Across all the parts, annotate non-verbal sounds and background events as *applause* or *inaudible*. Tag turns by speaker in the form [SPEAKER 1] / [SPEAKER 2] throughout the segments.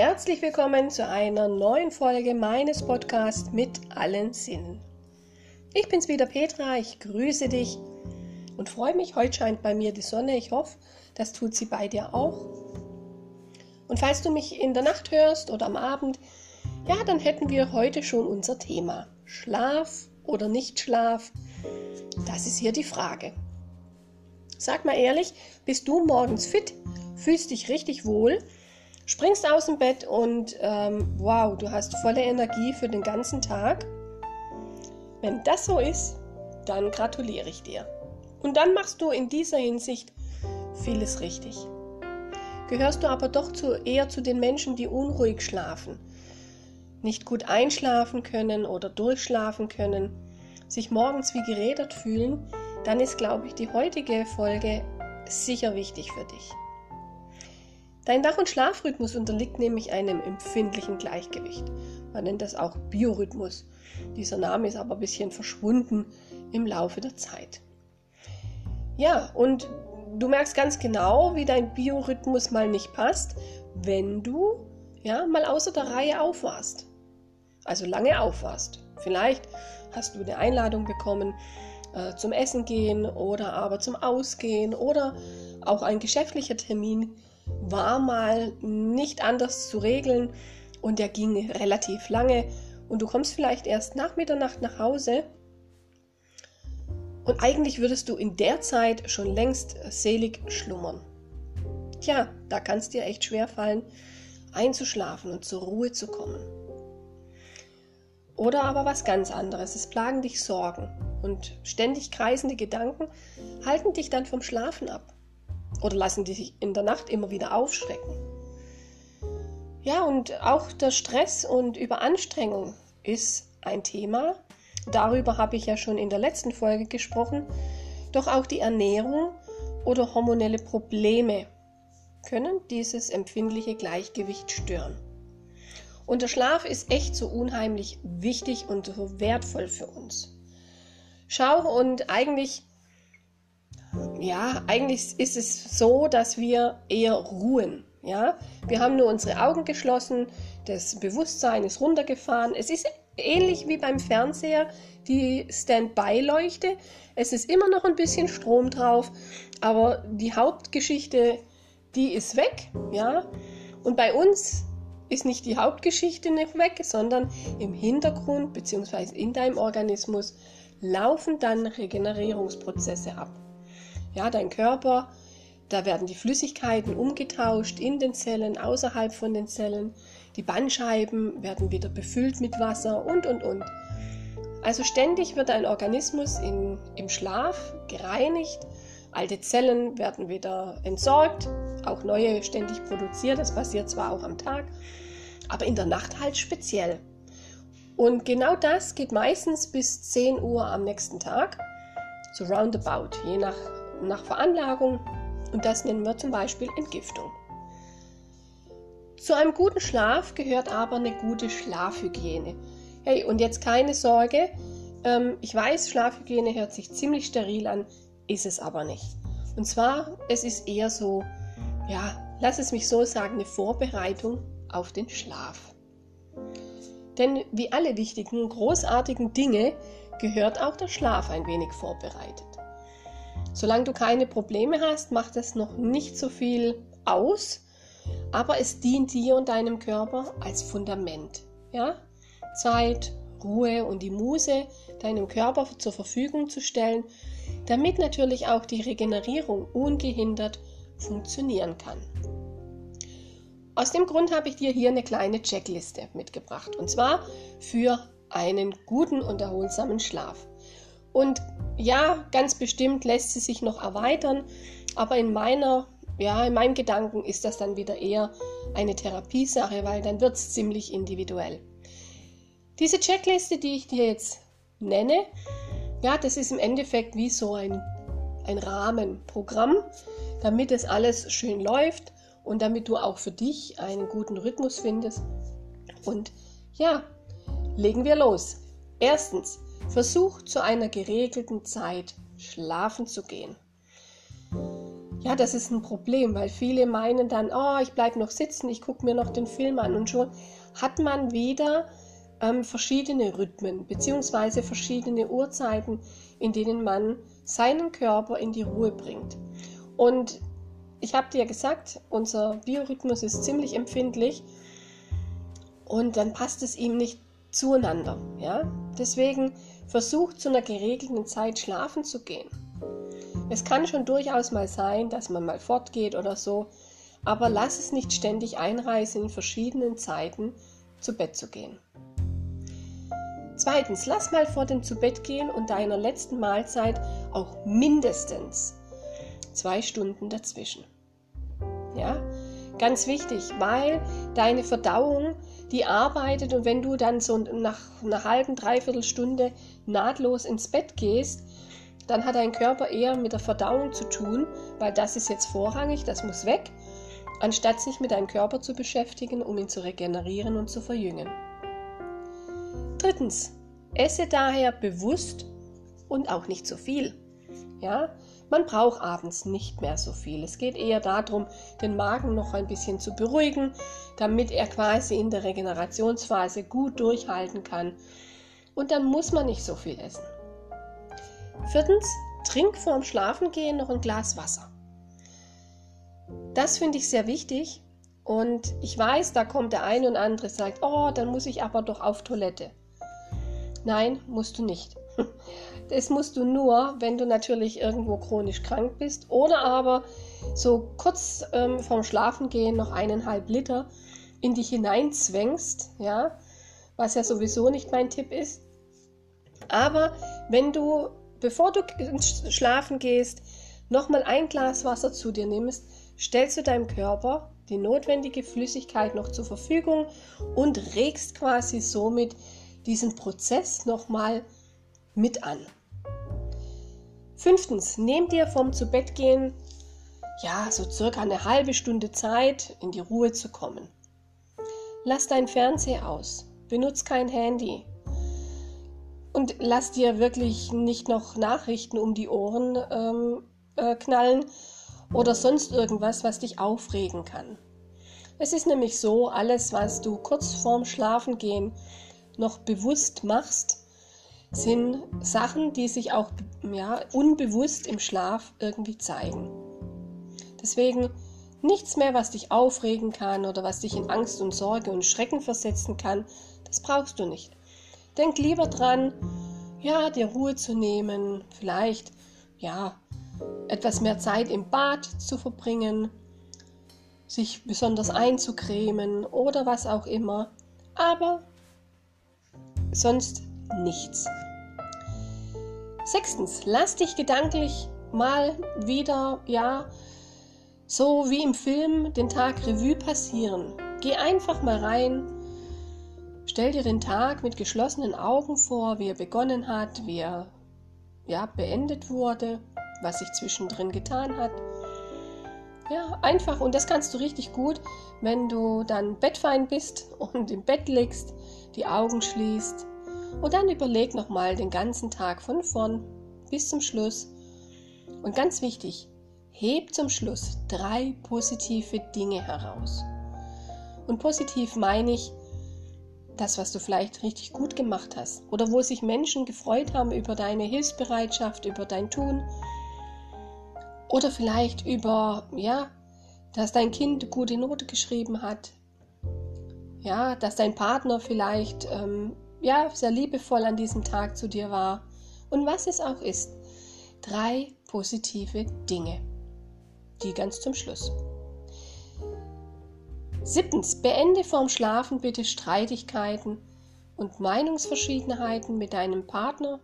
[SPEAKER 1] herzlich willkommen zu einer neuen Folge meines Podcasts mit allen Sinnen. Ich bin's wieder Petra, ich grüße dich und freue mich. Heute scheint bei mir die Sonne. Ich hoffe, das tut sie bei dir auch. Und falls du mich in der Nacht hörst oder am Abend, ja, dann hätten wir heute schon unser Thema. Schlaf oder Nicht-Schlaf? Das ist hier die Frage. Sag mal ehrlich, bist du morgens fit, fühlst dich richtig wohl, springst aus dem Bett und ähm, wow, du hast volle Energie für den ganzen Tag? Wenn das so ist, dann gratuliere ich dir. Und dann machst du in dieser Hinsicht vieles richtig. Gehörst du aber doch zu, eher zu den Menschen, die unruhig schlafen, nicht gut einschlafen können oder durchschlafen können, sich morgens wie gerädert fühlen, dann ist, glaube ich, die heutige Folge sicher wichtig für dich. Dein Wach- und Schlafrhythmus unterliegt nämlich einem empfindlichen Gleichgewicht. Man nennt das auch Biorhythmus. Dieser Name ist aber ein bisschen verschwunden im Laufe der Zeit. Ja, und du merkst ganz genau, wie dein Biorhythmus mal nicht passt, wenn du ja mal außer der Reihe aufwarst. Also lange aufwarst. Vielleicht hast du eine Einladung bekommen äh, zum Essen gehen oder aber zum Ausgehen oder auch ein geschäftlicher Termin war mal nicht anders zu regeln und der ging relativ lange und du kommst vielleicht erst nach Mitternacht nach Hause und eigentlich würdest du in der Zeit schon längst selig schlummern. Tja, da kann es dir echt schwer fallen, einzuschlafen und zur Ruhe zu kommen. Oder aber was ganz anderes, es plagen dich Sorgen und ständig kreisende Gedanken halten dich dann vom Schlafen ab oder lassen dich in der Nacht immer wieder aufschrecken. Ja, und auch der Stress und Überanstrengung ist ein Thema. Darüber habe ich ja schon in der letzten Folge gesprochen. Doch auch die Ernährung oder hormonelle Probleme können dieses empfindliche Gleichgewicht stören. Und der Schlaf ist echt so unheimlich wichtig und so wertvoll für uns. Schau, und eigentlich, ja, eigentlich ist es so, dass wir eher ruhen. Ja, wir haben nur unsere Augen geschlossen, das Bewusstsein ist runtergefahren. Es ist ähnlich wie beim Fernseher die Standby-Leuchte. Es ist immer noch ein bisschen Strom drauf, aber die Hauptgeschichte, die ist weg. Ja, und bei uns ist nicht die Hauptgeschichte nicht weg, sondern im Hintergrund bzw. in deinem Organismus laufen dann Regenerierungsprozesse ab. Ja, dein Körper da werden die Flüssigkeiten umgetauscht in den Zellen, außerhalb von den Zellen. Die Bandscheiben werden wieder befüllt mit Wasser und, und, und. Also ständig wird ein Organismus in, im Schlaf gereinigt. Alte Zellen werden wieder entsorgt, auch neue ständig produziert. Das passiert zwar auch am Tag, aber in der Nacht halt speziell. Und genau das geht meistens bis 10 Uhr am nächsten Tag, so roundabout, je nach, nach Veranlagung und das nennen wir zum Beispiel Entgiftung. Zu einem guten Schlaf gehört aber eine gute Schlafhygiene. Hey, und jetzt keine Sorge, ähm, ich weiß, Schlafhygiene hört sich ziemlich steril an, ist es aber nicht. Und zwar, es ist eher so, ja, lass es mich so sagen, eine Vorbereitung auf den Schlaf. Denn wie alle wichtigen, großartigen Dinge gehört auch der Schlaf ein wenig vorbereitet. Solange du keine Probleme hast, macht es noch nicht so viel aus, aber es dient dir und deinem Körper als Fundament. Ja? Zeit, Ruhe und die Muse deinem Körper zur Verfügung zu stellen, damit natürlich auch die Regenerierung ungehindert funktionieren kann. Aus dem Grund habe ich dir hier eine kleine Checkliste mitgebracht und zwar für einen guten und erholsamen Schlaf. Und ja, ganz bestimmt lässt sie sich noch erweitern, aber in meiner, ja, in meinem Gedanken ist das dann wieder eher eine Therapiesache, weil dann wird es ziemlich individuell. Diese Checkliste, die ich dir jetzt nenne, ja, das ist im Endeffekt wie so ein, ein Rahmenprogramm, damit es alles schön läuft und damit du auch für dich einen guten Rhythmus findest. Und ja, legen wir los. Erstens, Versuch zu einer geregelten Zeit schlafen zu gehen. Ja, das ist ein Problem, weil viele meinen dann, oh, ich bleibe noch sitzen, ich gucke mir noch den Film an und schon hat man wieder ähm, verschiedene Rhythmen bzw. verschiedene Uhrzeiten, in denen man seinen Körper in die Ruhe bringt. Und ich habe dir gesagt, unser Biorhythmus ist ziemlich empfindlich und dann passt es ihm nicht zueinander. Ja? Deswegen versucht zu einer geregelten Zeit schlafen zu gehen. Es kann schon durchaus mal sein, dass man mal fortgeht oder so, aber lass es nicht ständig einreißen, in verschiedenen Zeiten zu Bett zu gehen. Zweitens, lass mal vor dem Zubettgehen und deiner letzten Mahlzeit auch mindestens zwei Stunden dazwischen. Ja, ganz wichtig, weil deine Verdauung, die arbeitet und wenn du dann so nach einer halben, dreiviertel Stunde nahtlos ins Bett gehst, dann hat dein Körper eher mit der Verdauung zu tun, weil das ist jetzt vorrangig, das muss weg, anstatt sich mit deinem Körper zu beschäftigen, um ihn zu regenerieren und zu verjüngen. Drittens, esse daher bewusst und auch nicht zu viel. Ja, man braucht abends nicht mehr so viel. Es geht eher darum, den Magen noch ein bisschen zu beruhigen, damit er quasi in der Regenerationsphase gut durchhalten kann. Und dann muss man nicht so viel essen. Viertens, trink vorm Schlafengehen noch ein Glas Wasser. Das finde ich sehr wichtig. Und ich weiß, da kommt der eine und andere sagt, oh, dann muss ich aber doch auf Toilette. Nein, musst du nicht. Das musst du nur, wenn du natürlich irgendwo chronisch krank bist oder aber so kurz ähm, vorm Schlafengehen noch eineinhalb Liter in dich hineinzwängst, ja, was ja sowieso nicht mein Tipp ist. Aber wenn du, bevor du ins Schlafen gehst, nochmal ein Glas Wasser zu dir nimmst, stellst du deinem Körper die notwendige Flüssigkeit noch zur Verfügung und regst quasi somit diesen Prozess nochmal mit an. Fünftens, nehm dir vom Zubettgehen ja so circa eine halbe Stunde Zeit, in die Ruhe zu kommen. Lass dein Fernseher aus, benutz kein Handy und lass dir wirklich nicht noch Nachrichten um die Ohren ähm, äh, knallen oder sonst irgendwas, was dich aufregen kann. Es ist nämlich so, alles, was du kurz vorm Schlafengehen noch bewusst machst, sind Sachen, die sich auch ja, unbewusst im Schlaf irgendwie zeigen. Deswegen nichts mehr, was dich aufregen kann oder was dich in Angst und Sorge und Schrecken versetzen kann, das brauchst du nicht. Denk lieber dran, ja, dir Ruhe zu nehmen, vielleicht, ja, etwas mehr Zeit im Bad zu verbringen, sich besonders einzucremen oder was auch immer. Aber sonst nichts. Sechstens, lass dich gedanklich mal wieder, ja, so wie im Film, den Tag Revue passieren. Geh einfach mal rein, stell dir den Tag mit geschlossenen Augen vor, wie er begonnen hat, wie er ja, beendet wurde, was sich zwischendrin getan hat. Ja, einfach, und das kannst du richtig gut, wenn du dann bettfein bist *laughs* und im Bett liegst die Augen schließt und dann überleg nochmal den ganzen Tag von vorn bis zum Schluss. Und ganz wichtig, heb zum Schluss drei positive Dinge heraus. Und positiv meine ich das, was du vielleicht richtig gut gemacht hast oder wo sich Menschen gefreut haben über deine Hilfsbereitschaft, über dein Tun oder vielleicht über, ja, dass dein Kind gute Note geschrieben hat, ja, dass dein Partner vielleicht ähm, ja, sehr liebevoll an diesem Tag zu dir war und was es auch ist. Drei positive Dinge. Die ganz zum Schluss. Siebtens, beende vorm Schlafen bitte Streitigkeiten und Meinungsverschiedenheiten mit deinem Partner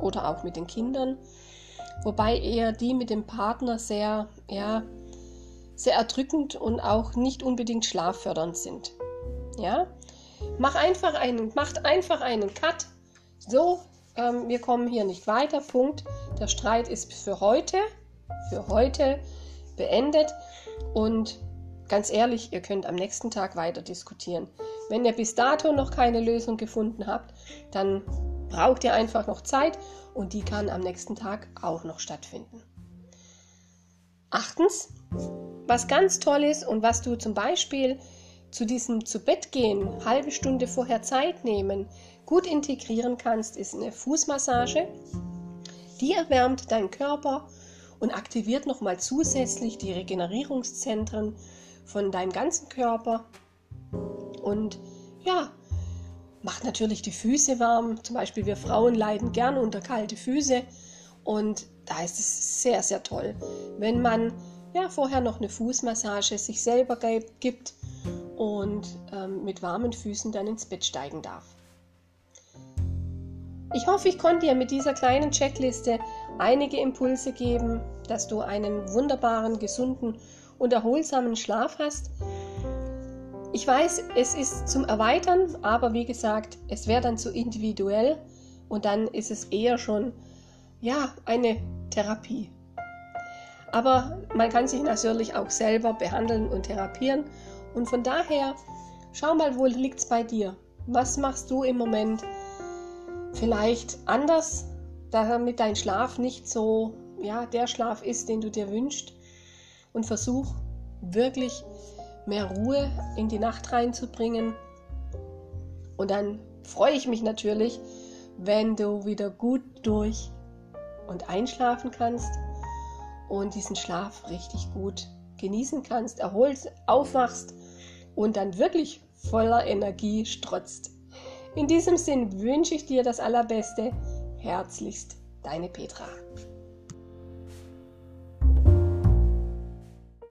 [SPEAKER 1] oder auch mit den Kindern, wobei eher die mit dem Partner sehr, ja, sehr erdrückend und auch nicht unbedingt schlaffördernd sind. Ja? Mach einfach einen, macht einfach einen Cut. So, ähm, wir kommen hier nicht weiter. Punkt. Der Streit ist für heute, für heute beendet. Und ganz ehrlich, ihr könnt am nächsten Tag weiter diskutieren. Wenn ihr bis dato noch keine Lösung gefunden habt, dann braucht ihr einfach noch Zeit und die kann am nächsten Tag auch noch stattfinden. Achtens, was ganz toll ist und was du zum Beispiel zu diesem zu Bett gehen, halbe Stunde vorher Zeit nehmen, gut integrieren kannst, ist eine Fußmassage. Die erwärmt deinen Körper und aktiviert nochmal zusätzlich die Regenerierungszentren von deinem ganzen Körper. Und ja, macht natürlich die Füße warm. Zum Beispiel wir Frauen leiden gern unter kalte Füße. Und da ist es sehr, sehr toll, wenn man ja vorher noch eine Fußmassage sich selber gibt und ähm, mit warmen Füßen dann ins Bett steigen darf. Ich hoffe, ich konnte dir mit dieser kleinen Checkliste einige Impulse geben, dass du einen wunderbaren, gesunden und erholsamen Schlaf hast. Ich weiß, es ist zum Erweitern, aber wie gesagt, es wäre dann zu individuell und dann ist es eher schon ja, eine Therapie. Aber man kann sich natürlich auch selber behandeln und therapieren und von daher schau mal, wo liegt es bei dir? Was machst du im Moment vielleicht anders, damit dein Schlaf nicht so ja, der Schlaf ist, den du dir wünschst und versuch wirklich mehr Ruhe in die Nacht reinzubringen. Und dann freue ich mich natürlich, wenn du wieder gut durch und einschlafen kannst und diesen Schlaf richtig gut genießen kannst, erholst, aufwachst und dann wirklich voller Energie strotzt. In diesem Sinn wünsche ich dir das Allerbeste. Herzlichst, deine Petra.